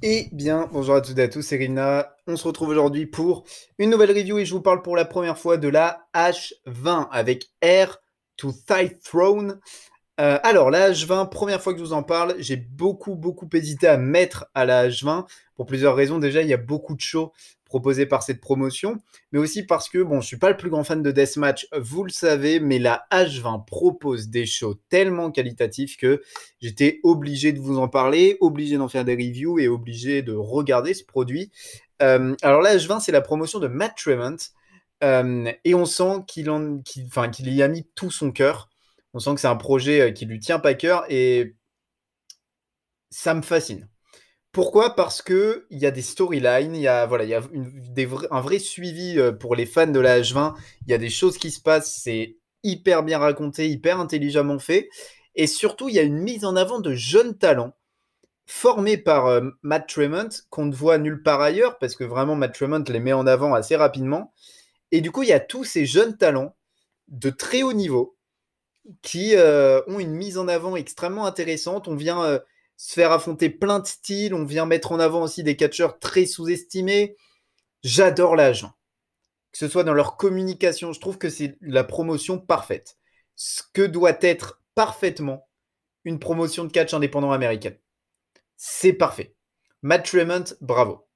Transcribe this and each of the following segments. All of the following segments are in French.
Eh bien, bonjour à toutes et à tous, c'est Rina. On se retrouve aujourd'hui pour une nouvelle review et je vous parle pour la première fois de la H20 avec Air to Thigh Throne. Euh, alors, la H20, première fois que je vous en parle, j'ai beaucoup, beaucoup hésité à mettre à la H20 pour plusieurs raisons. Déjà, il y a beaucoup de shows proposé par cette promotion, mais aussi parce que, bon, je suis pas le plus grand fan de Deathmatch, vous le savez, mais la H20 propose des shows tellement qualitatifs que j'étais obligé de vous en parler, obligé d'en faire des reviews et obligé de regarder ce produit. Euh, alors la H20, c'est la promotion de Matt Tremont, euh, et on sent qu'il y a mis tout son cœur. On sent que c'est un projet euh, qui lui tient pas cœur et ça me fascine. Pourquoi? Parce que il y a des storylines, il y a voilà, il y a un vrai suivi euh, pour les fans de la H20. Il y a des choses qui se passent, c'est hyper bien raconté, hyper intelligemment fait, et surtout il y a une mise en avant de jeunes talents formés par euh, Matt Tremont qu'on ne voit nulle part ailleurs parce que vraiment Matt Tremont les met en avant assez rapidement. Et du coup il y a tous ces jeunes talents de très haut niveau qui euh, ont une mise en avant extrêmement intéressante. On vient se faire affronter plein de styles. On vient mettre en avant aussi des catcheurs très sous-estimés. J'adore l'agent. Que ce soit dans leur communication, je trouve que c'est la promotion parfaite. Ce que doit être parfaitement une promotion de catch indépendant américaine. C'est parfait. Matt Tremont, bravo.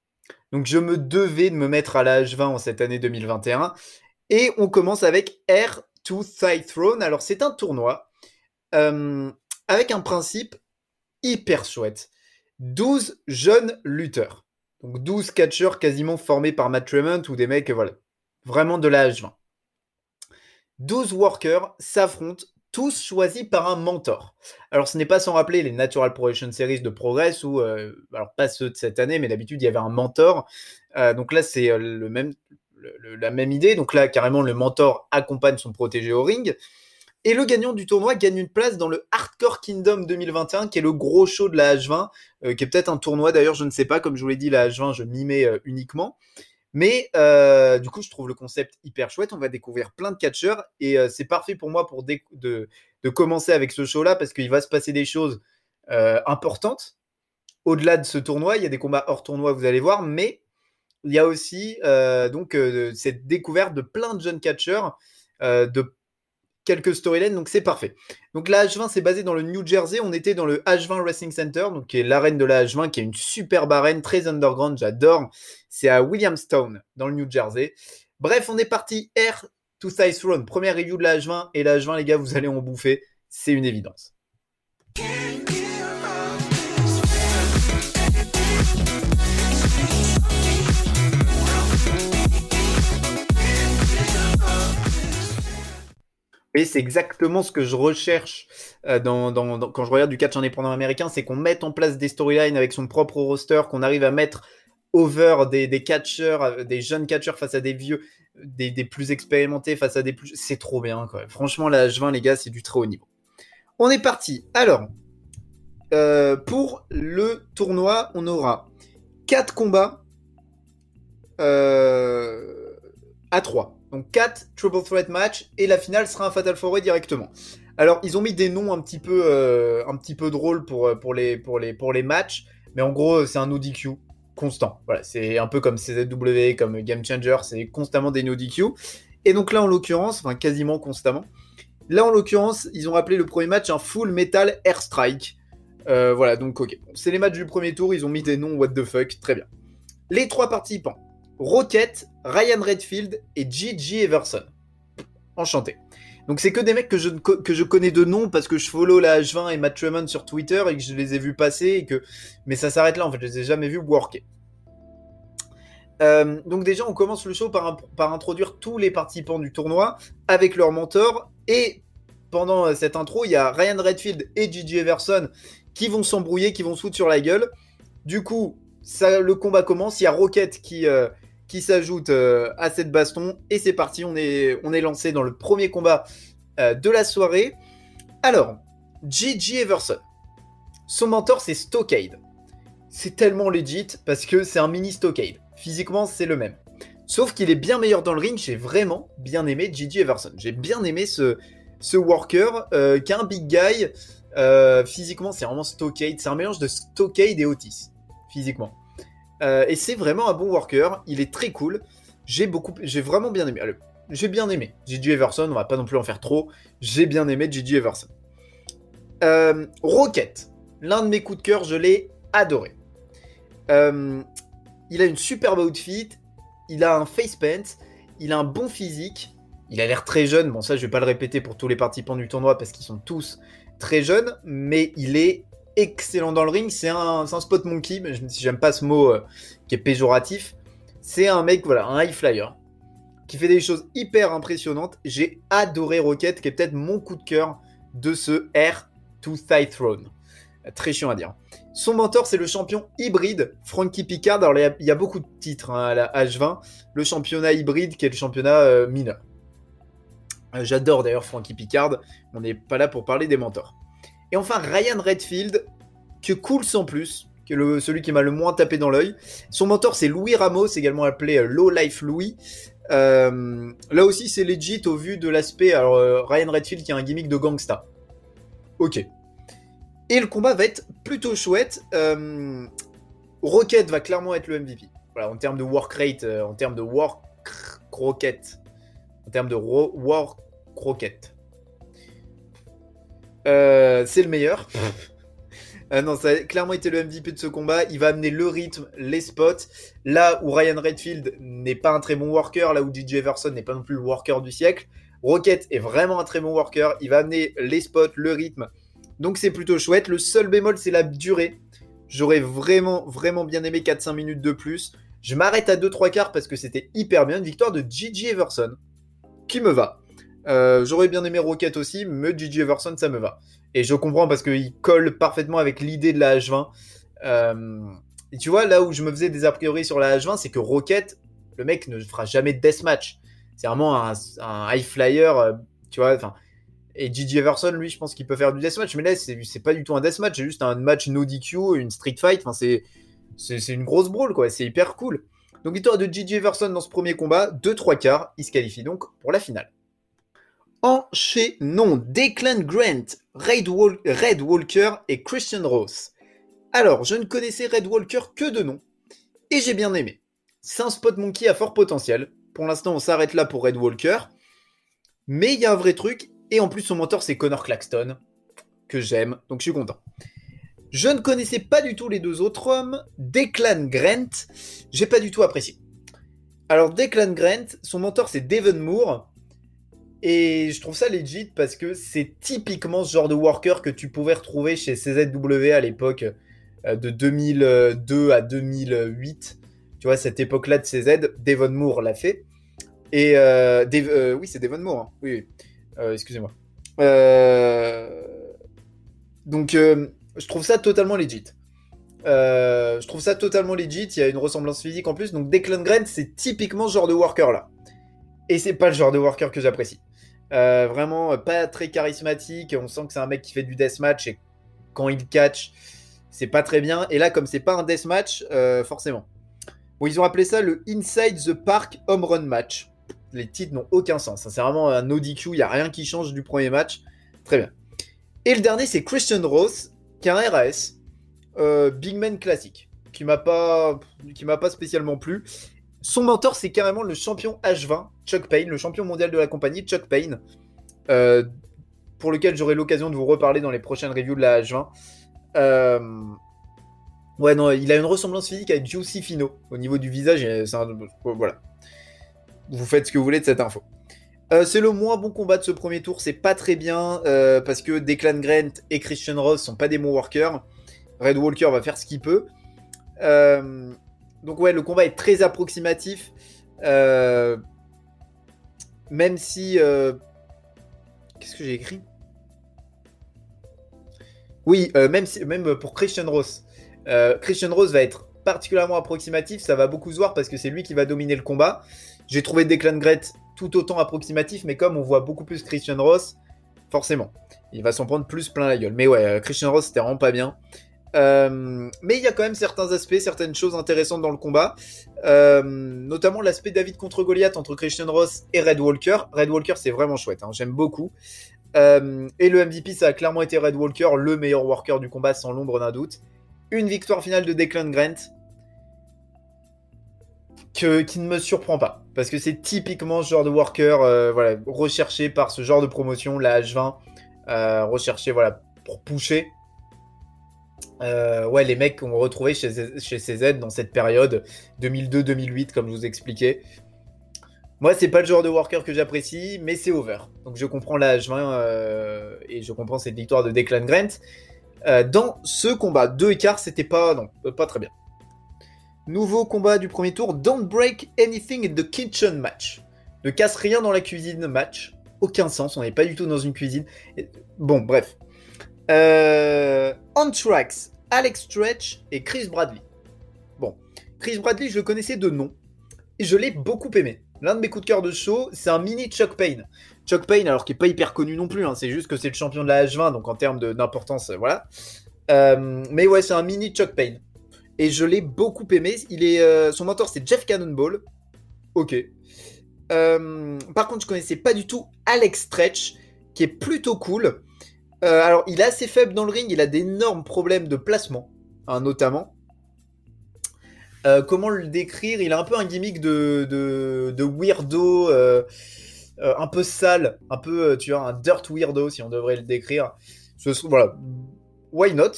Donc je me devais de me mettre à l'âge 20 en cette année 2021. Et on commence avec Air to Thigh Throne. Alors c'est un tournoi euh, avec un principe hyper chouette. 12 jeunes lutteurs. Donc 12 catcheurs quasiment formés par Matt Tremont ou des mecs, voilà, vraiment de l'âge 20. 12 workers s'affrontent, tous choisis par un mentor. Alors ce n'est pas sans rappeler les Natural Progression Series de Progress, ou euh, alors pas ceux de cette année, mais d'habitude il y avait un mentor. Euh, donc là c'est euh, le même, la même idée. Donc là carrément le mentor accompagne son protégé au ring. Et le gagnant du tournoi gagne une place dans le Hardcore Kingdom 2021, qui est le gros show de la H20, euh, qui est peut-être un tournoi d'ailleurs, je ne sais pas, comme je vous l'ai dit, la H20, je m'y mets euh, uniquement. Mais euh, du coup, je trouve le concept hyper chouette. On va découvrir plein de catcheurs et c'est parfait pour moi pour de, de, commencer avec ce show-là parce qu'il va se passer des choses importantes. Au-delà de ce tournoi, il y a des combats hors tournoi, vous allez voir, mais il y a aussi donc cette découverte de plein de jeunes catcheurs, de quelques storylines, donc c'est parfait. Donc la H20, c'est basé dans le New Jersey. On était dans le H20 Wrestling Center, donc qui est l'arène de la H20, qui est une superbe arène, très underground, j'adore. C'est à Williamstown, dans le New Jersey. Bref, on est parti Air to Size Run, première review de la H20, et la H20, les gars, vous allez en bouffer, c'est une évidence. Et c'est exactement ce que je recherche euh, quand je regarde du catch indépendant américain, c'est qu'on mette en place des storylines avec son propre roster, qu'on arrive à mettre over des, des catcheurs, euh, des jeunes catcheurs face à des vieux, des, plus expérimentés face à des plus... C'est trop bien, quoi. Franchement, la H20, les gars, c'est du très haut niveau. On est parti. Alors, euh, pour le tournoi, on aura 4 combats à 3. Donc 4 Triple Threat match et la finale sera un Fatal 4 directement. Alors ils ont mis des noms un petit peu, euh, un petit peu drôles pour, euh, pour, les, pour, les, pour les matchs, mais en gros c'est un ODQ constant. Voilà, c'est un peu comme CZW, comme Game Changer, c'est constamment des no DQ. Et donc là en l'occurrence, enfin quasiment constamment, là en l'occurrence ils ont appelé le premier match un Full Metal Airstrike. Euh, voilà, donc ok. c'est les matchs du premier tour, ils ont mis des noms what the fuck, très bien. Les trois participants. Rocket, Ryan Redfield et Gigi Everson. Enchanté. Donc c'est que des mecs que je, connais de nom parce que je follow la H20 et Matt Tremont sur Twitter et que je les ai vus passer. Mais ça s'arrête là en fait, je les ai jamais vus worker. Euh, donc déjà on commence le show par, par introduire tous les participants du tournoi avec leur mentor et pendant euh, cette intro il y a Ryan Redfield et Gigi Everson qui vont s'embrouiller, qui vont se foutre sur la gueule. Du coup ça, le combat commence, il y a Rocket qui... Euh, qui s'ajoute euh, à cette baston. Et c'est parti, on est, on est lancé dans le premier combat euh, de la soirée. Alors, Gigi Everson. Son mentor, c'est Stockade. C'est tellement legit parce que c'est un mini Stockade. Physiquement, c'est le même. Sauf qu'il est bien meilleur dans le ring. J'ai vraiment bien aimé Gigi Everson. J'ai bien aimé ce, ce worker euh, qu'un big guy. physiquement, c'est vraiment Stockade. C'est un mélange de Stockade et Otis. physiquement. Euh, et c'est vraiment un bon worker. Il est très cool. J'ai vraiment bien aimé. j'ai bien aimé. Gigi Everson, on va pas non plus en faire trop. J'ai bien aimé Gigi Everson. Euh, Rocket, l'un de mes coups de cœur, je l'ai adoré. Euh, il a une superbe outfit, il a un face paint, il a un bon physique, il a l'air très jeune. Bon, ça, je vais pas le répéter pour tous les participants du tournoi parce qu'ils sont tous très jeunes, mais il est excellent dans le ring. C'est un, spot monkey, mais je j'aime pas ce mot euh, qui est péjoratif. C'est un mec, voilà, un high flyer qui fait des choses hyper impressionnantes. J'ai adoré Rocket, qui est peut-être mon coup de cœur de ce Air to Thigh Throne. Très chiant à dire. Son mentor, c'est le champion hybride, Frankie Picard. Alors, il y, a, beaucoup de titres hein, à la H20. Le championnat hybride, qui est le championnat euh, mineur. Euh, j'adore d'ailleurs Frankie Picard. On n'est pas là pour parler des mentors. Et enfin, Ryan Redfield, que cool sans plus, qui est le, celui qui m'a le moins tapé dans l'œil. Son mentor, c'est Louis Ramos, également appelé euh, Low Life Louis. là aussi, c'est legit au vu de l'aspect. Alors, Ryan Redfield qui a un gimmick de gangsta. Ok. Et le combat va être plutôt chouette. Euh, Rocket va clairement être le MVP. Voilà, en termes de work rate, euh, en termes de work Rocket. En termes de work Rocket. Euh, c'est le meilleur. non, ça a clairement été le MVP de ce combat. Il va amener le rythme, les spots. Là où Ryan Redfield n'est pas un très bon worker, là où DJ Everson n'est pas non plus le worker du siècle, Rocket est vraiment un très bon worker. Il va amener les spots, le rythme. Donc c'est plutôt chouette. Le seul bémol, c'est la durée. J'aurais vraiment, vraiment bien aimé 4-5 minutes de plus. Je m'arrête à 2-3 quarts parce que c'était hyper bien. Une victoire de Gigi Everson qui me va? Euh, j'aurais bien aimé Rocket aussi, mais Gigi Everson, ça me va. Et je comprends parce qu'il colle parfaitement avec l'idée de la H20. Euh, tu vois, là où je me faisais des a priori sur la H20, c'est que Rocket, le mec ne fera jamais de deathmatch. C'est vraiment un, high flyer, euh, tu vois. Et Gigi Everson, lui, je pense qu'il peut faire du deathmatch, mais là, c'est pas du tout un deathmatch, c'est juste un match no DQ, une street fight. Enfin, c'est une grosse brawl, quoi. C'est hyper cool. Donc, victoire de Gigi Everson dans ce premier combat, 2-3 quarts. Il se qualifie donc pour la finale. Enchaînons Declan Grant, Red, Walker et Christian Ross. Alors, je ne connaissais Red Walker que de nom, et j'ai bien aimé. C'est un spot monkey à fort potentiel. Pour l'instant, on s'arrête là pour Red Walker. Mais il y a un vrai truc, et en plus son mentor c'est Connor Claxton, que j'aime, donc je suis content. Je ne connaissais pas du tout les deux autres hommes. Declan Grant, j'ai pas du tout apprécié. Alors Declan Grant, son mentor c'est Devon Moore. Et je trouve ça legit parce que c'est typiquement ce genre de worker que tu pouvais retrouver chez CZW à l'époque euh, de 2002 à 2008 tu vois, cette époque-là de CZ, Devon Moore l'a fait. Et euh, euh, oui, c'est Devon Moore. Hein. Oui, euh, excusez-moi. donc, je trouve ça totalement legit. je trouve ça totalement legit. Il y a une ressemblance physique en plus. Donc, Declan Grant, c'est typiquement ce genre de worker là. Et c'est pas le genre de worker que j'apprécie. Vraiment pas très charismatique. On sent que c'est un mec qui fait du deathmatch et quand il catch, c'est pas très bien. Et là, comme c'est pas un deathmatch, forcément ils ont appelé ça le Inside the Park Home Run Match. Les titres n'ont aucun sens. C'est vraiment un ODQ, il n'y a rien qui change du premier match. Très bien. Et le dernier, c'est Christian Ross, qui est un RAS, euh, Big Man classique, qui m'a pas, qui m'a pas spécialement plu. Son mentor, c'est carrément le champion H20, Chuck Payne, le champion mondial de la compagnie, Chuck Payne, euh, pour lequel j'aurai l'occasion de vous reparler dans les prochaines reviews de la H20. Euh, Ouais, non, il a une ressemblance physique avec Juicy Fino au niveau du visage. Voilà. Vous faites ce que vous voulez de cette info. Euh, c'est le moins bon combat de ce premier tour. C'est pas très bien euh, parce que Declan Grant et Christian Ross sont pas des bons. Red Walker va faire ce qu'il peut. Euh, donc, ouais, le combat est très approximatif. même si. Qu'est-ce que j'ai écrit? Oui, même, si, même pour Christian Ross. Euh, Christian Rose va être particulièrement approximatif, ça va beaucoup se voir parce que c'est lui qui va dominer le combat. J'ai trouvé Declan Gret tout autant approximatif, mais comme on voit beaucoup plus Christian Ross, forcément, il va s'en prendre plus plein la gueule. Mais ouais, euh, Christian Ross, c'était vraiment pas bien. Euh, mais il y a quand même certains aspects, certaines choses intéressantes dans le combat, notamment l'aspect David contre Goliath entre Christian Ross et Red Walker. Red Walker, c'est vraiment chouette, hein, j'aime beaucoup. et le MVP, ça a clairement été Red Walker, le meilleur worker du combat sans l'ombre d'un doute. une victoire finale de Declan Grant que, qui ne me surprend pas. Parce que c'est typiquement ce genre de worker euh, voilà, recherché par ce genre de promotion, la H20, euh, recherché voilà, pour pousser. Euh, ouais, les mecs qu'on retrouvait chez, chez CZ dans cette période 2002-2008, comme je vous expliquais. Moi, c'est pas le genre de worker que j'apprécie, mais c'est over. Donc je comprends la H20 et je comprends cette victoire de Declan Grant. dans ce combat, deux écarts, c'était pas, non, pas très bien. Nouveau combat du premier tour, Don't Break Anything in the Kitchen match. Ne casse rien dans la cuisine match. Aucun sens, on n'est pas du tout dans une cuisine. Bon, bref. Euh, Anthrax, Alex Stretch et Chris Bradley. Bon, Chris Bradley, je le connaissais de nom. Et je l'ai beaucoup aimé. L'un de mes coups de cœur de show, c'est un mini Chuck Payne. Chuck Payne, alors qui n'est pas hyper connu non plus, hein, c'est juste que c'est le champion de la H20, donc en termes d'importance, euh, voilà. Euh, mais ouais, c'est un mini Chuck Payne et je l'ai beaucoup aimé. Il est, euh, son mentor, c'est Jeff Cannonball. Ok. Par contre, je connaissais pas du tout Alex Stretch, qui est plutôt cool. Euh, alors, il est assez faible dans le ring, il a d'énormes problèmes de placement, hein, notamment. comment le décrire? Il a un peu un gimmick de, de, weirdo, un peu sale, un peu, tu vois, un dirt weirdo, si on devrait le décrire. Ce, voilà. Why not?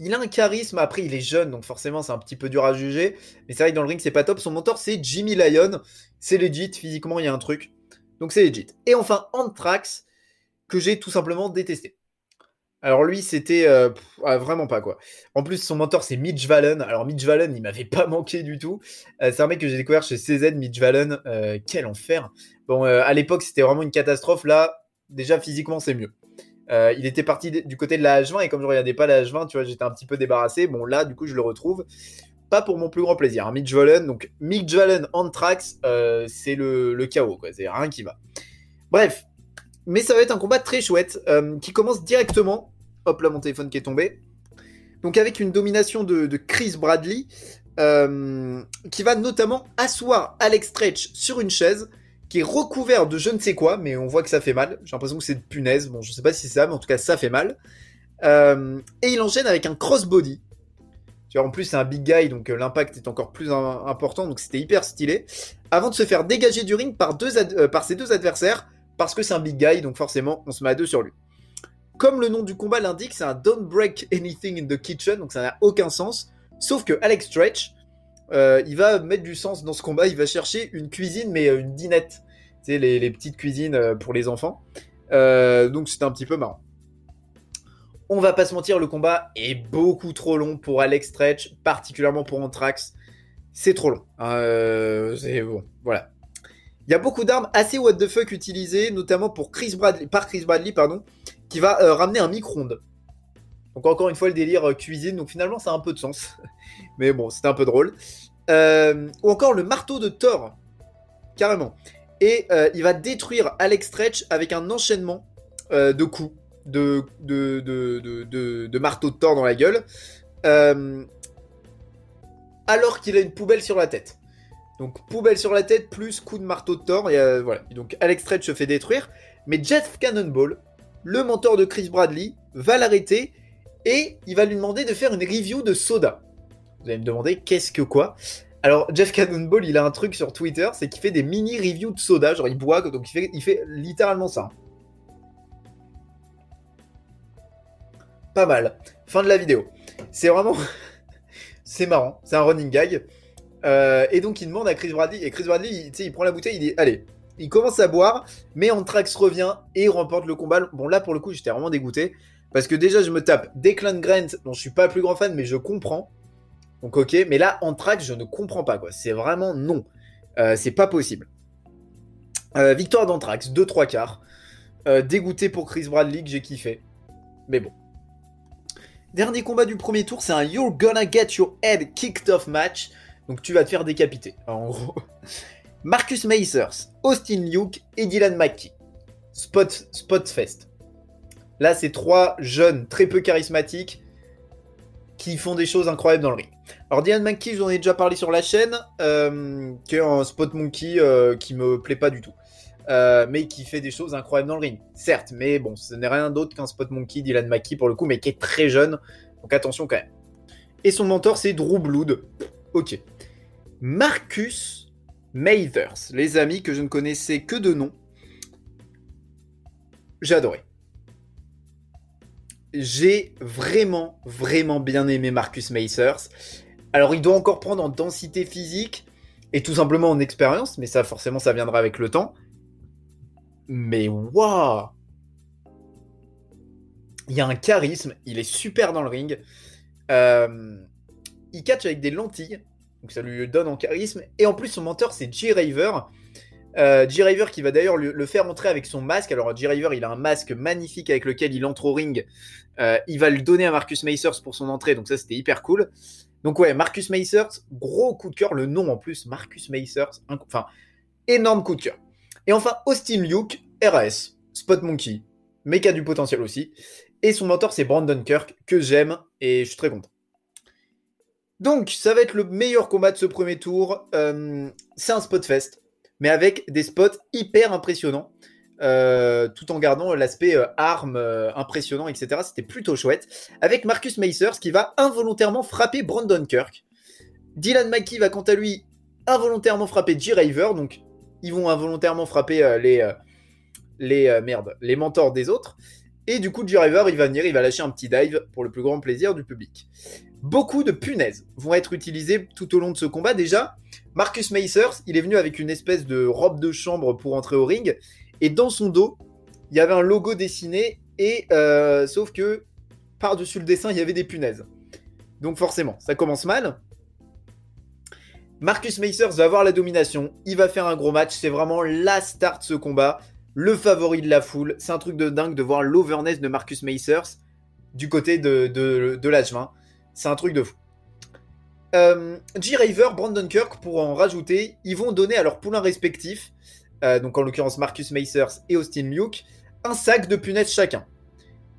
Il a un charisme, après il est jeune, donc forcément c'est un petit peu dur à juger. Mais c'est vrai que dans le ring c'est pas top. Son mentor c'est Jimmy Lyon. C'est legit, physiquement il y a un truc. Donc c'est legit. Et enfin Anthrax, que j'ai tout simplement détesté. Alors lui c'était euh, ah, vraiment pas quoi. En plus son mentor c'est Mitch Valen. Alors Mitch Valen il m'avait pas manqué du tout. Euh, c'est un mec que j'ai découvert chez CZ, Mitch Valen. Euh, quel enfer. Bon à l'époque c'était vraiment une catastrophe. Là déjà physiquement c'est mieux. Il était parti du côté de la H20 et comme je regardais pas la H20, tu vois, j'étais un petit peu débarrassé. Bon, là, du coup, je le retrouve. Pas pour mon plus grand plaisir. Hein. Mitch Wallen, donc Mitch Wallen Anthrax, c'est le, chaos, quoi. C'est rien qui va. Bref, mais ça va être un combat très chouette euh, qui commence directement. Hop là, mon téléphone qui est tombé. Donc avec une domination de, Chris Bradley, qui va notamment asseoir Alex Stretch sur une chaise qui est recouvert de je ne sais quoi, mais on voit que ça fait mal. J'ai l'impression que c'est de punaise. Bon, je sais pas si c'est ça, mais en tout cas, ça fait mal. Euh, et il enchaîne avec un crossbody. Tu vois, en plus, c'est un big guy, donc euh, l'impact est encore plus important, donc c'était hyper stylé. Avant de se faire dégager du ring euh, par ses deux adversaires, parce que c'est un big guy, donc forcément, on se met à deux sur lui. Comme le nom du combat l'indique, c'est un Don't Break Anything in the Kitchen, donc ça n'a aucun sens. Sauf que Alex Stretch, euh, il va mettre du sens dans ce combat. Il va chercher une cuisine, mais euh, une dinette. Tu sais, les, petites cuisines euh, pour les enfants. donc c'était un petit peu marrant. On va pas se mentir, le combat est beaucoup trop long pour Alex Stretch, particulièrement pour Anthrax. C'est trop long. c'est bon, voilà. Il y a beaucoup d'armes assez what the fuck utilisées, notamment pour Chris Bradley, par Chris Bradley, pardon, qui va ramener un micro-ondes. Donc encore une fois le délire cuisine, donc finalement ça a un peu de sens. Mais bon, c'était un peu drôle. Euh, ou encore le marteau de Thor. Carrément. Et euh, il va détruire Alex Stretch avec un enchaînement euh, de coups de, de, de, de, marteau de Thor dans la gueule. alors qu'il a une poubelle sur la tête. Donc poubelle sur la tête plus coup de marteau de Thor. Et, voilà. donc Alex Stretch se fait détruire. Mais Jeff Cannonball, le mentor de Chris Bradley, va l'arrêter et il va lui demander de faire une review de Soda. Vous allez me demander qu'est-ce que quoi? Alors, Jeff Cannonball, il a un truc sur Twitter, c'est qu'il fait des mini reviews de soda, genre il boit, donc il fait, il fait littéralement ça. Pas mal. Fin de la vidéo. C'est vraiment. c'est marrant, c'est un running gag. Euh, et donc il demande à Chris Bradley, et Chris Bradley, il, il prend la bouteille, il dit Allez, il commence à boire, mais Anthrax revient et remporte le combat. Bon, là pour le coup, j'étais vraiment dégoûté. Parce que déjà, je me tape Declan Grant, dont je suis pas le plus grand fan, mais je comprends. Donc ok, mais là, Anthrax, je ne comprends pas quoi. C'est vraiment non. Euh, c'est pas possible. Euh, victoire d'Anthrax, 2-3 quarts. Dégoûté pour Chris Bradley que j'ai kiffé. Mais bon. Dernier combat du premier tour, c'est un You're gonna get your head kicked off match. Donc tu vas te faire décapiter, en gros. Marcus Macers, Austin Luke et Dylan McKee. Spot, Spot Fest. Là, c'est trois jeunes très peu charismatiques qui font des choses incroyables dans le ring. Alors Diane McKee, j'en ai déjà parlé sur la chaîne, euh, qui est un spot monkey euh, qui me plaît pas du tout. Euh, mais qui fait des choses incroyables dans le ring. Certes, mais bon, ce n'est rien d'autre qu'un spot monkey, Dylan McKee pour le coup, mais qui est très jeune. Donc attention quand même. Et son mentor, c'est Drew Blood. Ok. Marcus Mathers, les amis que je ne connaissais que de nom. J'ai adoré. J'ai vraiment, vraiment bien aimé Marcus Mathers. Alors, il doit encore prendre en densité physique et tout simplement en expérience, mais ça, forcément, ça viendra avec le temps. Mais waouh Il y a un charisme, il est super dans le ring. Euh, il catch avec des lentilles, donc ça lui donne en charisme. Et en plus, son mentor, c'est G-Raver. Euh, G-Raver qui va d'ailleurs le, faire entrer avec son masque. Alors, G-Raver, il a un masque magnifique avec lequel il entre au ring. Euh, il va le donner à Marcus Macers pour son entrée, donc ça, c'était hyper cool. Donc, ouais, Marcus Macers, gros coup de cœur. Le nom en plus, Marcus Macers, enfin, énorme coup de cœur. Et enfin, Austin Luke, RAS, Spot Monkey, mais qui a du potentiel aussi. Et son mentor, c'est Brandon Kirk, que j'aime et je suis très content. Donc, ça va être le meilleur combat de ce premier tour. Euh, c'est un spot fest, mais avec des spots hyper impressionnants. Euh, tout en gardant l'aspect euh, arme impressionnant, etc. C'était plutôt chouette. Avec Marcus Macers qui va involontairement frapper Brandon Kirk. Dylan McKee va quant à lui involontairement frapper G-Raver. Donc, ils vont involontairement frapper les mentors des autres. Et du coup, G-Raver, il va venir, il va lâcher un petit dive pour le plus grand plaisir du public. Beaucoup de punaises vont être utilisées tout au long de ce combat. Déjà, Marcus Macers, il est venu avec une espèce de robe de chambre pour entrer au ring. Et dans son dos, il y avait un logo dessiné. Et euh, sauf que par-dessus le dessin, il y avait des punaises. Donc forcément, ça commence mal. Marcus Macers va avoir la domination. Il va faire un gros match. C'est vraiment la start de ce combat le favori de la foule. C'est un truc de dingue de voir l'overness de Marcus Macers du côté de, de, de 20 C'est un truc de fou. Euh, G. Raver, Brandon Kirk, pour en rajouter, ils vont donner à leurs poulains respectifs, euh, donc en l'occurrence Marcus Macers et Austin Luke, un sac de punaises chacun.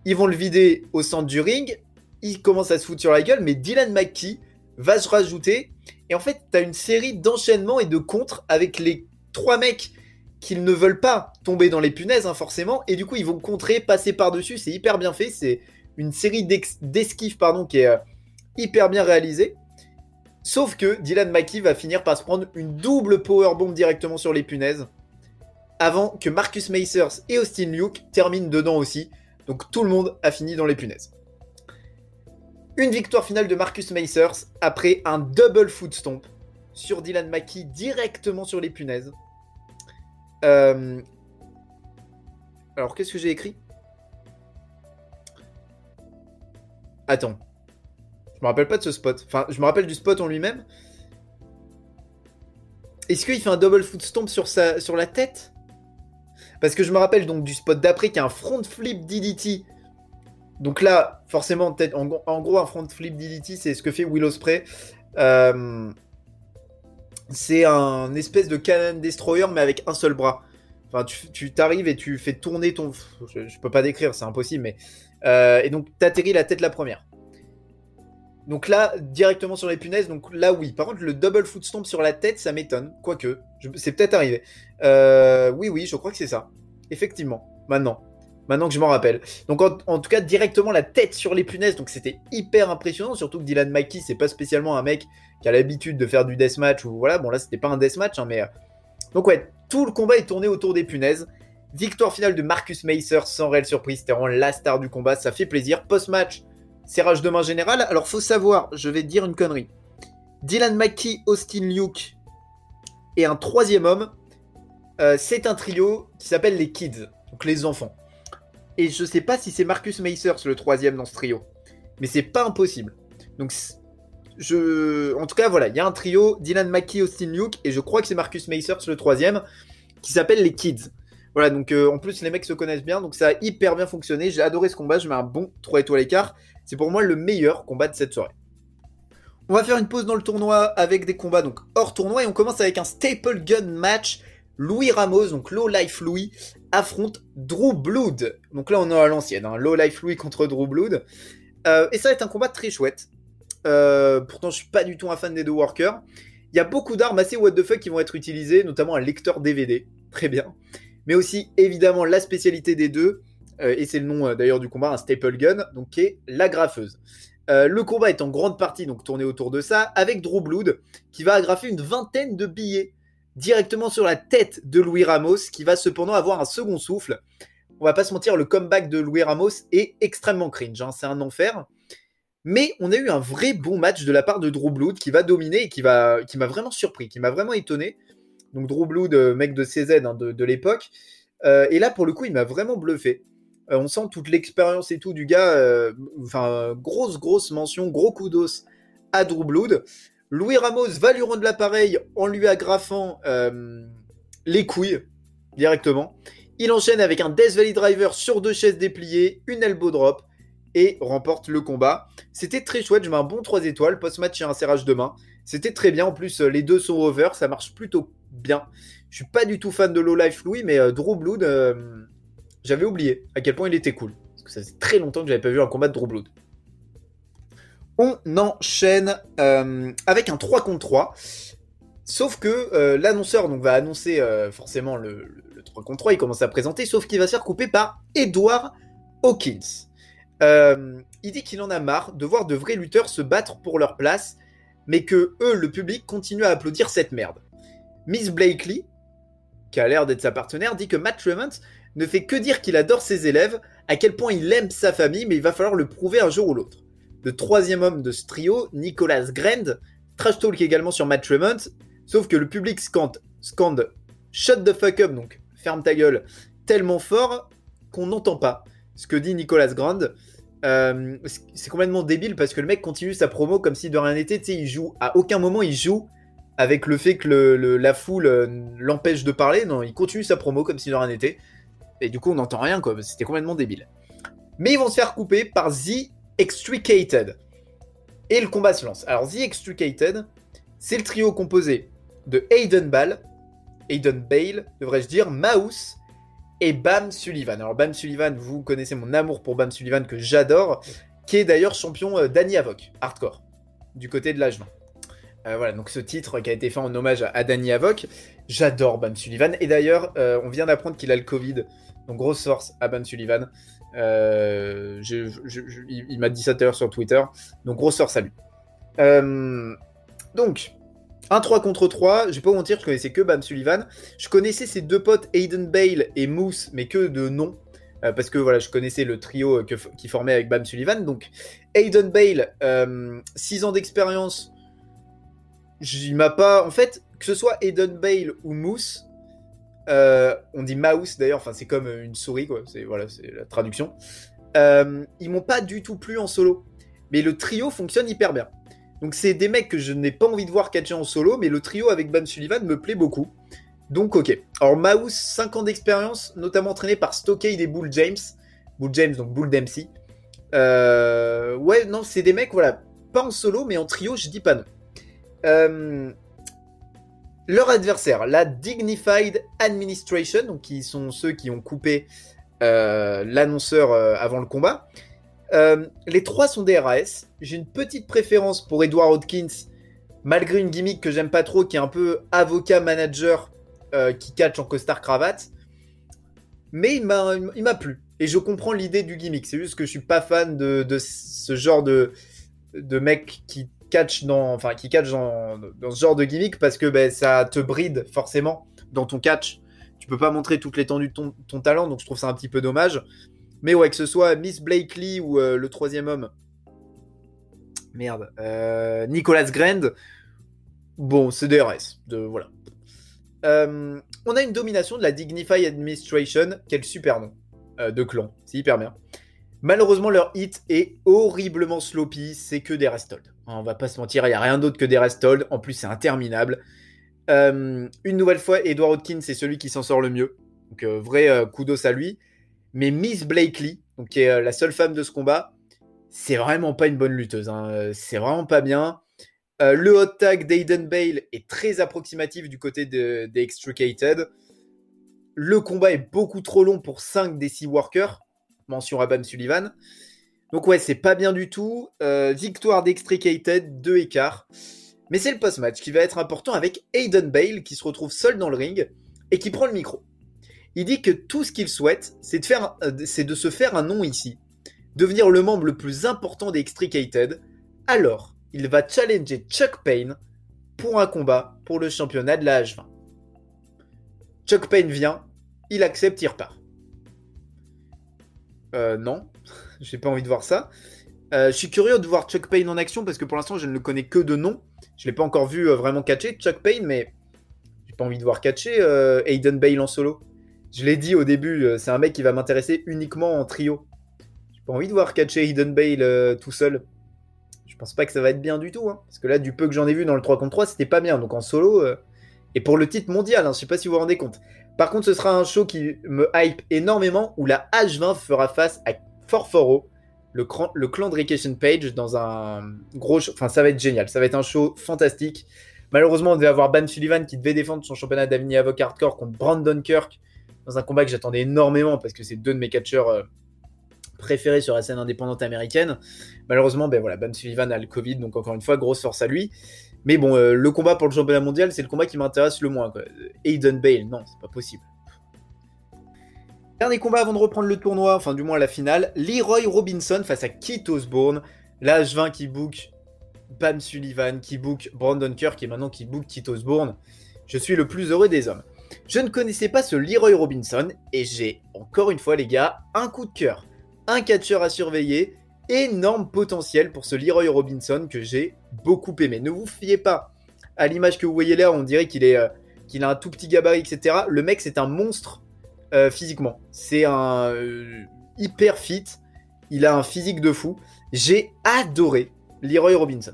Ils vont le vider au centre du ring, ils commencent à se foutre sur la gueule, mais Dylan McKee va se rajouter. Et en fait, tu as une série d'enchaînements et de contres avec les trois mecs qu'ils ne veulent pas tomber dans les punaises, hein, forcément, et du coup, ils vont contrer, passer par-dessus, c'est hyper bien fait, c'est une série d'esquives, pardon, qui est euh, hyper bien réalisée. Sauf que Dylan Mackie va finir par se prendre une double powerbomb directement sur les punaises, avant que Marcus Macers et Austin Luke terminent dedans aussi, donc tout le monde a fini dans les punaises. Une victoire finale de Marcus Macers après un double foot stomp sur Dylan Mackie directement sur les punaises. Euh, alors, qu'est-ce que j'ai écrit? Attends. Me rappelle pas de ce spot. Enfin, je me rappelle du spot en lui-même. Est-ce qu'il fait un double foot stomp sur, sa, sur la tête? Parce que je me rappelle donc du spot d'après qui a un front flip DDT. Donc là, forcément, en, en, gros, un front flip DDT, c'est ce que fait Willow Spray. Euh, c'est un espèce de cannon destroyer, mais avec un seul bras. Enfin, tu t'arrives et tu fais tourner ton. Je, peux pas décrire, c'est impossible, mais. Euh, et donc, t'atterris la tête la première. Donc là, directement sur les punaises, donc là, oui. Par contre, le double foot stomp sur la tête, ça m'étonne. Quoique, c'est peut-être arrivé. Euh, oui, oui, je crois que c'est ça. Effectivement, maintenant. Maintenant que je m'en rappelle. Donc en, tout cas, directement la tête sur les punaises. Donc c'était hyper impressionnant. Surtout que Dylan Mikey, c'est pas spécialement un mec qui a l'habitude de faire du deathmatch. Ou voilà, bon là c'était pas un deathmatch, hein, mais. Euh, donc ouais, tout le combat est tourné autour des punaises. Victoire finale de Marcus Macer sans réelle surprise. C'était vraiment la star du combat. Ça fait plaisir. Post-match, serrage de main général. Alors faut savoir, je vais dire une connerie. Dylan McKee, Austin Luke et un troisième homme. Euh, c'est un trio qui s'appelle les Kids, donc les enfants. Et je sais pas si c'est Marcus Macers le troisième dans ce trio. Mais c'est pas impossible. Donc, je... en tout cas, voilà, il y a un trio, Dylan McKee, Austin Luke, et je crois que c'est Marcus Macers le troisième, qui s'appelle les Kids. Voilà, donc euh, en plus, les mecs se connaissent bien, donc ça a hyper bien fonctionné. J'ai adoré ce combat, je mets un bon 3 étoiles écart. C'est pour moi le meilleur combat de cette soirée. On va faire une pause dans le tournoi avec des combats donc hors tournoi et on commence avec un Staple Gun match Louis Ramos, donc Low Life Louis, affronte Drew Blood. Donc là, on est à l'ancienne, hein, Low Life Louis contre Drew Blood. Euh, et ça va être un combat très chouette. Euh, pourtant, je suis pas du tout un fan des deux workers. Il y a beaucoup d'armes assez what the fuck qui vont être utilisées, notamment un lecteur DVD. Très bien. Mais aussi, évidemment, la spécialité des deux, euh, et c'est le nom d'ailleurs du combat, un staple gun, donc qui est la graffeuse. Euh, le combat est en grande partie donc tourné autour de ça, avec Drew Blood qui va agrafer une vingtaine de billets directement sur la tête de Louis Ramos, qui va cependant avoir un second souffle. On va pas se mentir, le comeback de Louis Ramos est extrêmement cringe, hein, c'est un enfer. Mais on a eu un vrai bon match de la part de Drew Blood qui va dominer et qui va, qui m'a vraiment surpris, qui m'a vraiment étonné. Donc Drew Blood, euh, mec de CZ hein, de, l'époque. Euh, et là, pour le coup, il m'a vraiment bluffé. Euh, on sent toute l'expérience et tout du gars. Enfin, grosse, grosse mention, gros kudos à Drew Blood. Louis Ramos va lui rendre l'appareil en lui agrafant les couilles directement. Il enchaîne avec un Death Valley Driver sur deux chaises dépliées, une elbow drop et remporte le combat. C'était très chouette, je mets un bon 3 étoiles. Post-match, il y a un serrage de main. C'était très bien. En plus, les deux sont over, ça marche plutôt bien. Je suis pas du tout fan de Low Life Louis, mais euh, Blood, euh, j'avais oublié à quel point il était cool. Parce que ça fait très longtemps que j'avais pas vu un combat de Drew Blood. On enchaîne euh, avec un 3 contre 3. Sauf que l'annonceur donc, va annoncer forcément le, 3 contre 3, il commence à présenter, sauf qu'il va se faire couper par Edward Hawkins. il dit qu'il en a marre de voir de vrais lutteurs se battre pour leur place, mais que eux, le public, continue à applaudir cette merde. Miss Blakely, qui a l'air d'être sa partenaire, dit que Matt Tremont ne fait que dire qu'il adore ses élèves, à quel point il aime sa famille, mais il va falloir le prouver un jour ou l'autre. Le troisième homme de ce trio, Nicolas Grand, trash talk également sur Matt Tremont, sauf que le public scande, scande Shut the fuck up, donc ferme ta gueule, tellement fort qu'on n'entend pas ce que dit Nicolas Grand. Euh, c'est complètement débile parce que le mec continue sa promo comme si de rien n'était. Il joue à aucun moment il joue avec le fait que la foule euh, l'empêche de parler. Non, il continue sa promo comme si de rien n'était. Et du coup, on n'entend rien, quoi. C'était complètement débile. Mais ils vont se faire couper par The Extricated. Et le combat se lance. Alors, The Extricated, c'est le trio composé de Aiden Ball, Aiden Bale, devrais-je dire, Mouse et Bam Sullivan. Alors, Bam Sullivan, vous connaissez mon amour pour Bam Sullivan que j'adore, qui est d'ailleurs champion euh, d'Annie Avoc, hardcore, du côté de 20. Euh, voilà, donc ce titre qui a été fait en hommage à Danny. J'adore Bam Sullivan. Et d'ailleurs, euh, on vient d'apprendre qu'il a le Covid. Donc grosse force à Bam Sullivan. Euh, il, m'a dit ça tout à l'heure sur Twitter. Donc grosse force à lui. donc, un 3 contre 3. Je vais pas vous mentir, je connaissais que Bam Sullivan. Je connaissais ses deux potes Aiden Bale et Moose, mais que de nom. parce que voilà, je connaissais le trio qui formait avec Bam Sullivan. Donc, Aiden Bale, 6 ans d'expérience, il m'a pas. En fait, que ce soit Eden Bale ou Moose, euh, on dit mouse d'ailleurs, enfin c'est comme une souris quoi, c'est voilà, c'est la traduction. Euh, ils m'ont pas du tout plu en solo, mais le trio fonctionne hyper bien. Donc c'est des mecs que je n'ai pas envie de voir catcher en solo, mais le trio avec Bam Sullivan me plaît beaucoup. Donc ok. Alors Mouse, 5 ans d'expérience, notamment entraîné par Stockade et Bull James. Bull James, donc Bull Dempsey. Euh, ouais, non, c'est des mecs, voilà, pas en solo, mais en trio, je dis pas non. Euh, leur adversaire, la Dignified Administration, donc qui sont ceux qui ont coupé euh, l'annonceur euh, avant le combat. les trois sont des RAS. J'ai une petite préférence pour Edward Hodkins, malgré une gimmick que j'aime pas trop, qui est un peu avocat-manager qui catch en costard cravate. Mais il m'a plu. Et je comprends l'idée du gimmick. C'est juste que je suis pas fan de, ce genre de mec qui catch dans, enfin, qui catch dans, ce genre de gimmick parce que ben, ça te bride forcément dans ton catch. Tu peux pas montrer toute l'étendue de ton, talent, donc je trouve ça un petit peu dommage. Mais ouais, que ce soit Miss Blakely ou euh, le troisième homme, merde, euh, Nicolas Grand, bon, c'est DRS, de voilà. Euh, on a une domination de la Dignify Administration, quel super nom de clan, c'est hyper bien. Malheureusement, leur hit est horriblement sloppy, c'est que des restolds. On va pas se mentir, il n'y a rien d'autre que des restolds. En plus, c'est interminable. Euh, une nouvelle fois, Edward Hodkins, c'est celui qui s'en sort le mieux. Donc, euh, vrai euh, kudos à lui. Mais Miss Blakely, qui est la seule femme de ce combat, c'est vraiment pas une bonne lutteuse. Hein. C'est vraiment pas bien. le hot tag d'Aiden Bale est très approximatif du côté des Extricated. Le combat est beaucoup trop long pour 5 des 6 workers. Mention à Bam Sullivan. Donc ouais, c'est pas bien du tout. Euh, victoire d'Extricated, 2 écarts. Mais c'est le post-match qui va être important avec Aiden Bale qui se retrouve seul dans le ring et qui prend le micro. Il dit que tout ce qu'il souhaite, c'est de, faire, euh, c'est de se faire un nom ici. devenir le membre le plus important des Extricated, alors il va challenger Chuck Payne pour un combat pour le championnat de la H20. Chuck Payne vient, il accepte, il repart. Euh, non, j'ai pas envie de voir ça. Euh, je suis curieux de voir Chuck Payne en action parce que pour l'instant je ne le connais que de nom. Je l'ai pas encore vu euh, vraiment catcher Chuck Payne, mais j'ai pas envie de voir catcher euh, Aiden Bale en solo. Je l'ai dit au début, c'est un mec qui va m'intéresser uniquement en trio. J'ai pas envie de voir catcher Aiden Bale tout seul. Je pense pas que ça va être bien du tout, hein, parce que là, du peu que j'en ai vu dans le 3 contre 3, c'était pas bien. Donc en solo, et pour le titre mondial, hein, je sais pas si vous vous rendez compte. Par contre, ce sera un show qui me hype énormément où la H20 fera face à Forforo, le, le clan de Vacation Page dans un gros show. Enfin, ça va être génial. Ça va être un show fantastique. Malheureusement, on devait avoir Ban Sullivan qui devait défendre son championnat d'avenir Avoc Hardcore contre Brandon Kirk dans un combat que j'attendais énormément parce que c'est deux de mes catcheurs euh, préférés sur la scène indépendante américaine. Malheureusement, ben voilà, Ban Sullivan a le Covid, donc encore une fois, grosse force à lui. Mais bon, euh, le combat pour le championnat mondial, c'est le combat qui m'intéresse le moins. Quoi. Aiden Bale, non, c'est pas possible. Dernier combat avant de reprendre le tournoi, enfin du moins la finale, Leroy Robinson face à Keith Osborne, l'âge 20 qui book Pam Sullivan, qui book Brandon Kirk et maintenant qui book Keith. Je suis le plus heureux des hommes. Je ne connaissais pas ce Leroy Robinson et j'ai, encore une fois les gars, un coup de cœur. Un catcheur à surveiller, énorme potentiel pour ce Leroy Robinson que j'ai beaucoup aimé. Ne vous fiez pas à l'image que vous voyez là, on dirait qu'il est, euh, qu'il a un tout petit gabarit, etc. Le mec c'est un monstre euh, physiquement. C'est un euh, hyper fit. Il a un physique de fou. J'ai adoré Leroy Robinson.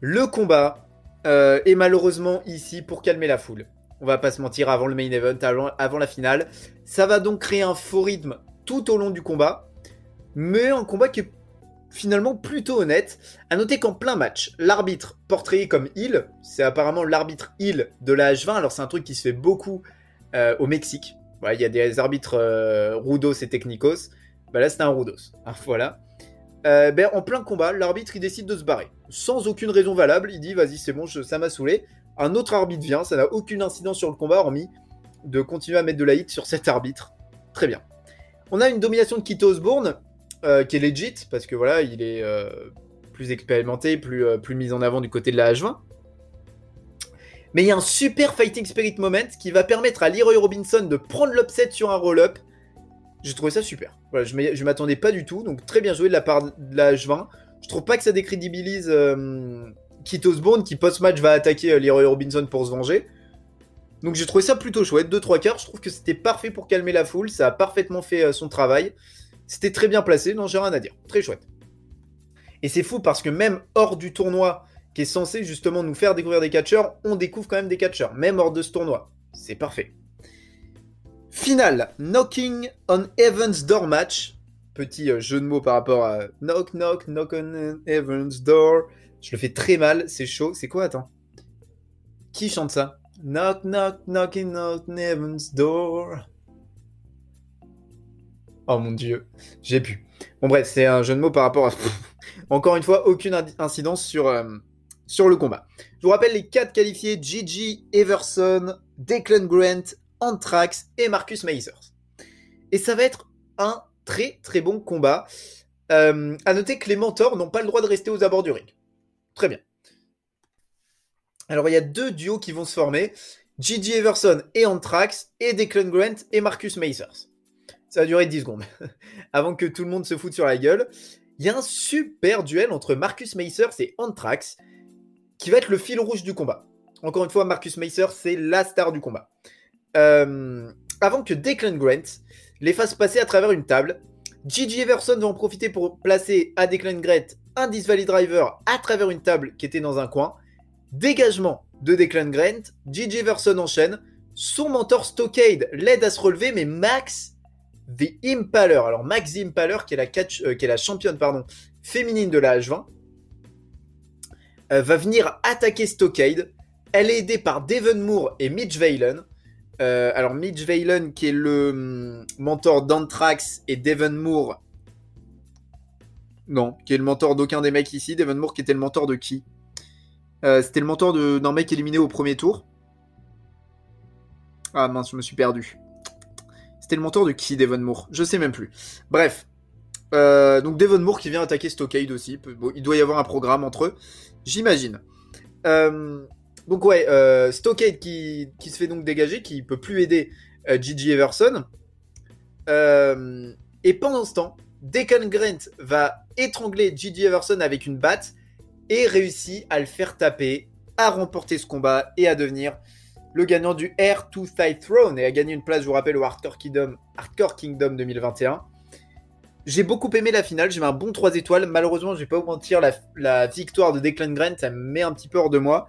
Le combat euh, est malheureusement ici pour calmer la foule. On va pas se mentir avant le main event, avant, la finale. Ça va donc créer un faux rythme tout au long du combat. Mais un combat qui est finalement plutôt honnête. À noter qu'en plein match, l'arbitre portrait comme il, c'est apparemment l'arbitre il de la H20. Alors c'est un truc qui se fait beaucoup au Mexique. Il y a des arbitres euh, Rudos et Technicos. Bah là, c'était un Rudos. Ah, voilà. Euh, ben, en plein combat, l'arbitre décide de se barrer. Sans aucune raison valable, il dit vas-y, c'est bon, ça m'a saoulé. Un autre arbitre vient, ça n'a aucune incidence sur le combat, hormis de continuer à mettre de la hit sur cet arbitre. Très bien. On a une domination de Kito Osborne, euh, qui est legit, parce que voilà, il est plus expérimenté, plus, plus mis en avant du côté de la H20. Mais il y a un super Fighting Spirit moment qui va permettre à Leroy Robinson de prendre l'upset sur un roll-up. J'ai trouvé ça super. Voilà, je m'attendais pas du tout, donc très bien joué de la part de la H20. Je trouve pas que ça décrédibilise euh, Bone qui post-match va attaquer euh, Leroy Robinson pour se venger. Donc j'ai trouvé ça plutôt chouette, 2-3 quarts, je trouve que c'était parfait pour calmer la foule, ça a parfaitement fait euh, son travail. C'était très bien placé, non j'ai rien à dire, très chouette. Et c'est fou parce que même hors du tournoi, qui est censé justement nous faire découvrir des catcheurs, on découvre quand même des catcheurs, même hors de ce tournoi. C'est parfait. Finale, Knocking on Evans Door match. Petit euh, jeu de mots par rapport à Knock Knock Knock on Evans Door. Je le fais très mal, c'est chaud. C'est quoi, attends? Qui chante ça? Knock Knock Knocking on Evans Door. Oh mon dieu, j'ai pu. Bon bref, c'est un jeu de mots par rapport à... Encore une fois, aucune incidence sur, euh, sur le combat. Je vous rappelle les quatre qualifiés Gigi Everson, Declan Grant, Anthrax et Marcus Mazers. Et ça va être un très très bon combat. Euh, à noter que les mentors n'ont pas le droit de rester aux abords du ring. Très bien. Alors il y a deux duos qui vont se former. Gigi Everson et Anthrax et Declan Grant et Marcus Mazers. Ça va durer 10 secondes avant que tout le monde se foute sur la gueule. Il y a un super duel entre Marcus Mazers et Anthrax qui va être le fil rouge du combat. Encore une fois, Marcus Macer, c'est la star du combat. Euh, avant que Declan Grant les fasse passer à travers une table, Gigi Everson va en profiter pour placer à Declan Grant un Disvalley Driver à travers une table qui était dans un coin. Dégagement de Declan Grant, Gigi Everson enchaîne. Son mentor Stockade l'aide à se relever, mais Max The Impaler, alors Max The Impaler qui est la, catch, euh, qui est la championne pardon, féminine de la H20, euh, va venir attaquer Stockade. Elle est aidée par Devon Moore et Mitch Valen. Euh, alors Mitch Valen qui est le hum, mentor d'Anthrax et Devon Moore. Non, qui est le mentor d'aucun des mecs ici. Devon Moore qui était le mentor de qui? Euh, C'était le mentor d'un mec éliminé au premier tour. Ah mince, je me suis perdu. C'était le mentor de qui, Devon Moore? Je sais même plus. Bref. Euh, donc Devon Moore qui vient attaquer Stockade aussi. Il doit y avoir un programme entre eux, j'imagine. Euh, donc ouais, euh, Stockade qui, qui, se fait donc dégager, qui peut plus aider Gigi Everson. et pendant ce temps, Declan Grant va étrangler Gigi Everson avec une batte et réussit à le faire taper, à remporter ce combat et à devenir le gagnant du Air to Thigh Throne et à gagner une place, je vous rappelle, au Hardcore Kingdom, Hardcore Kingdom 2021. J'ai beaucoup aimé la finale, j'ai mis un bon 3 étoiles. Malheureusement, je vais pas vous mentir, la, victoire de Declan Grant, ça me met un petit peu hors de moi.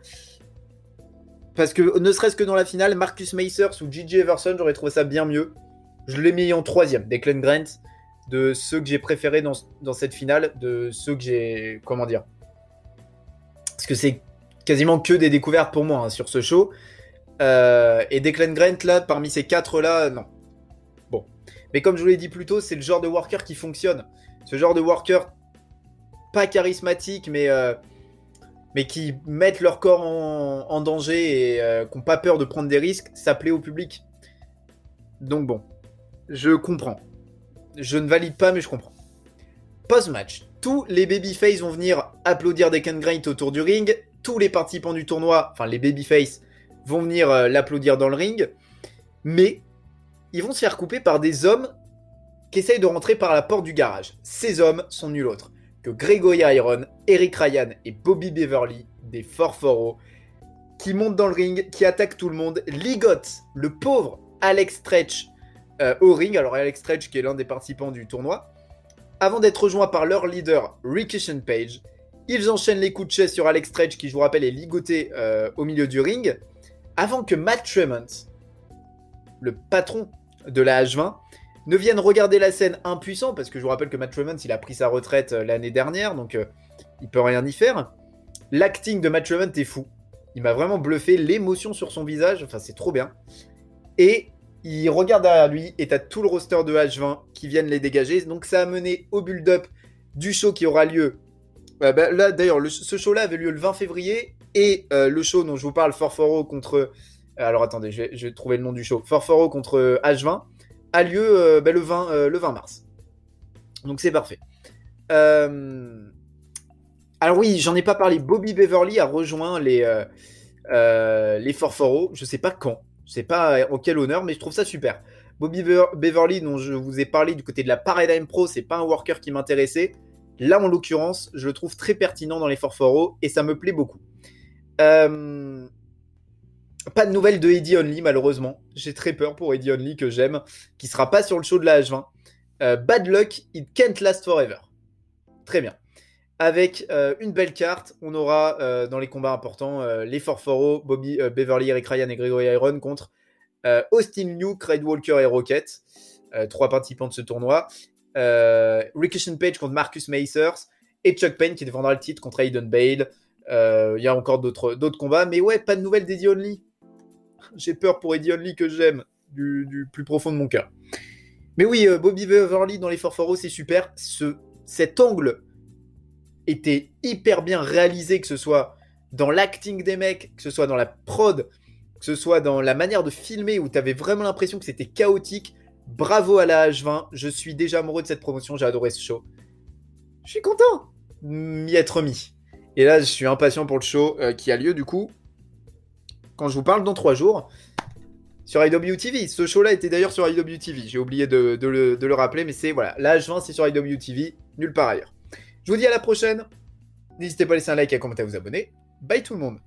Parce que ne serait-ce que dans la finale, Marcus Macers ou Gigi Everson, j'aurais trouvé ça bien mieux. Je l'ai mis en troisième, Declan Grant, de ceux que j'ai préférés dans, cette finale, de ceux que j'ai. Comment dire Parce que c'est quasiment que des découvertes pour moi hein, sur ce show. Euh, et Declan Grant, là, parmi ces quatre-là, non. Mais comme je vous l'ai dit plus tôt, c'est le genre de worker qui fonctionne. Ce genre de worker pas charismatique, mais, euh, mais qui mettent leur corps en, danger et euh, qui n'ont pas peur de prendre des risques, ça plaît au public. Donc bon, je comprends. Je ne valide pas, mais je comprends. Post-match, tous les babyface vont venir applaudir Declan Grant autour du ring. Tous les participants du tournoi, enfin les babyface, vont venir euh, l'applaudir dans le ring. Mais ils vont se faire couper par des hommes qui essayent de rentrer par la porte du garage. Ces hommes sont nul autre que Gregory Iron, Eric Ryan et Bobby Beverly, des Forforo, qui montent dans le ring, qui attaquent tout le monde, ligotent le pauvre Alex Stretch euh, au ring, alors Alex Stretch qui est l'un des participants du tournoi, avant d'être rejoint par leur leader Ricky Page. Ils enchaînent les coups de chaise sur Alex Stretch, qui je vous rappelle est ligoté euh, au milieu du ring, avant que Matt Tremont, le patron de la H20 ne viennent regarder la scène impuissant, parce que je vous rappelle que Matt Tremont, il a pris sa retraite euh, l'année dernière, donc euh, il peut rien y faire. L'acting de Matt Tremont est fou. Il m'a vraiment bluffé, l'émotion sur son visage, enfin c'est trop bien. Et il regarde derrière lui, et t'as tout le roster de H20 qui viennent les dégager. Donc ça a mené au build-up du show qui aura lieu. Euh, bah, là d'ailleurs, ce show-là avait lieu le 20 février, et le show dont je vous parle, 4 contre alors attendez, je vais, trouver le nom du show. Forforo contre H20 a lieu euh, ben, le, 20, euh, le 20 mars. Donc c'est parfait. Euh, alors oui, j'en ai pas parlé. Bobby Beverly a rejoint les, les Forforo. Je sais pas quand. Je sais pas en quel honneur, mais je trouve ça super. Bobby Beverly, dont je vous ai parlé du côté de la Paradigm Pro, c'est pas un worker qui m'intéressait. Là, en l'occurrence, je le trouve très pertinent dans les Forforo et ça me plaît beaucoup. Euh, pas de nouvelles de Eddie Only, malheureusement. J'ai très peur pour Eddie Only, que j'aime, qui sera pas sur le show de la H20. Euh, bad luck, it can't last forever. Très bien. Avec euh, une belle carte, on aura euh, dans les combats importants les Forforo, Bobby, Beverly, Eric Ryan et Gregory Iron contre Austin New, Craig Walker et Rocket. trois participants de ce tournoi. Ricky Page contre Marcus Macers et Chuck Payne qui défendra le titre contre Aiden Bale. Il y a encore d'autres combats, mais ouais, pas de nouvelles d'Eddie Only j'ai peur pour Eddie Only que j'aime du, plus profond de mon cœur. Mais oui, euh, Bobby Beverly dans les Forforo, c'est super. Ce, cet angle était hyper bien réalisé, que ce soit dans l'acting des mecs, que ce soit dans la prod, que ce soit dans la manière de filmer où tu avais vraiment l'impression que c'était chaotique. Bravo à la H20, je suis déjà amoureux de cette promotion, j'ai adoré ce show. Je suis content m'y être mis. Et là, je suis impatient pour le show euh, qui a lieu du coup quand je vous parle dans trois jours sur IWTV. Ce show-là était d'ailleurs sur IWTV. J'ai oublié de, le, rappeler, mais c'est voilà, l'âge 20, c'est sur IWTV, nulle part ailleurs. Je vous dis à la prochaine. N'hésitez pas à laisser un like à commenter à vous abonner. Bye tout le monde.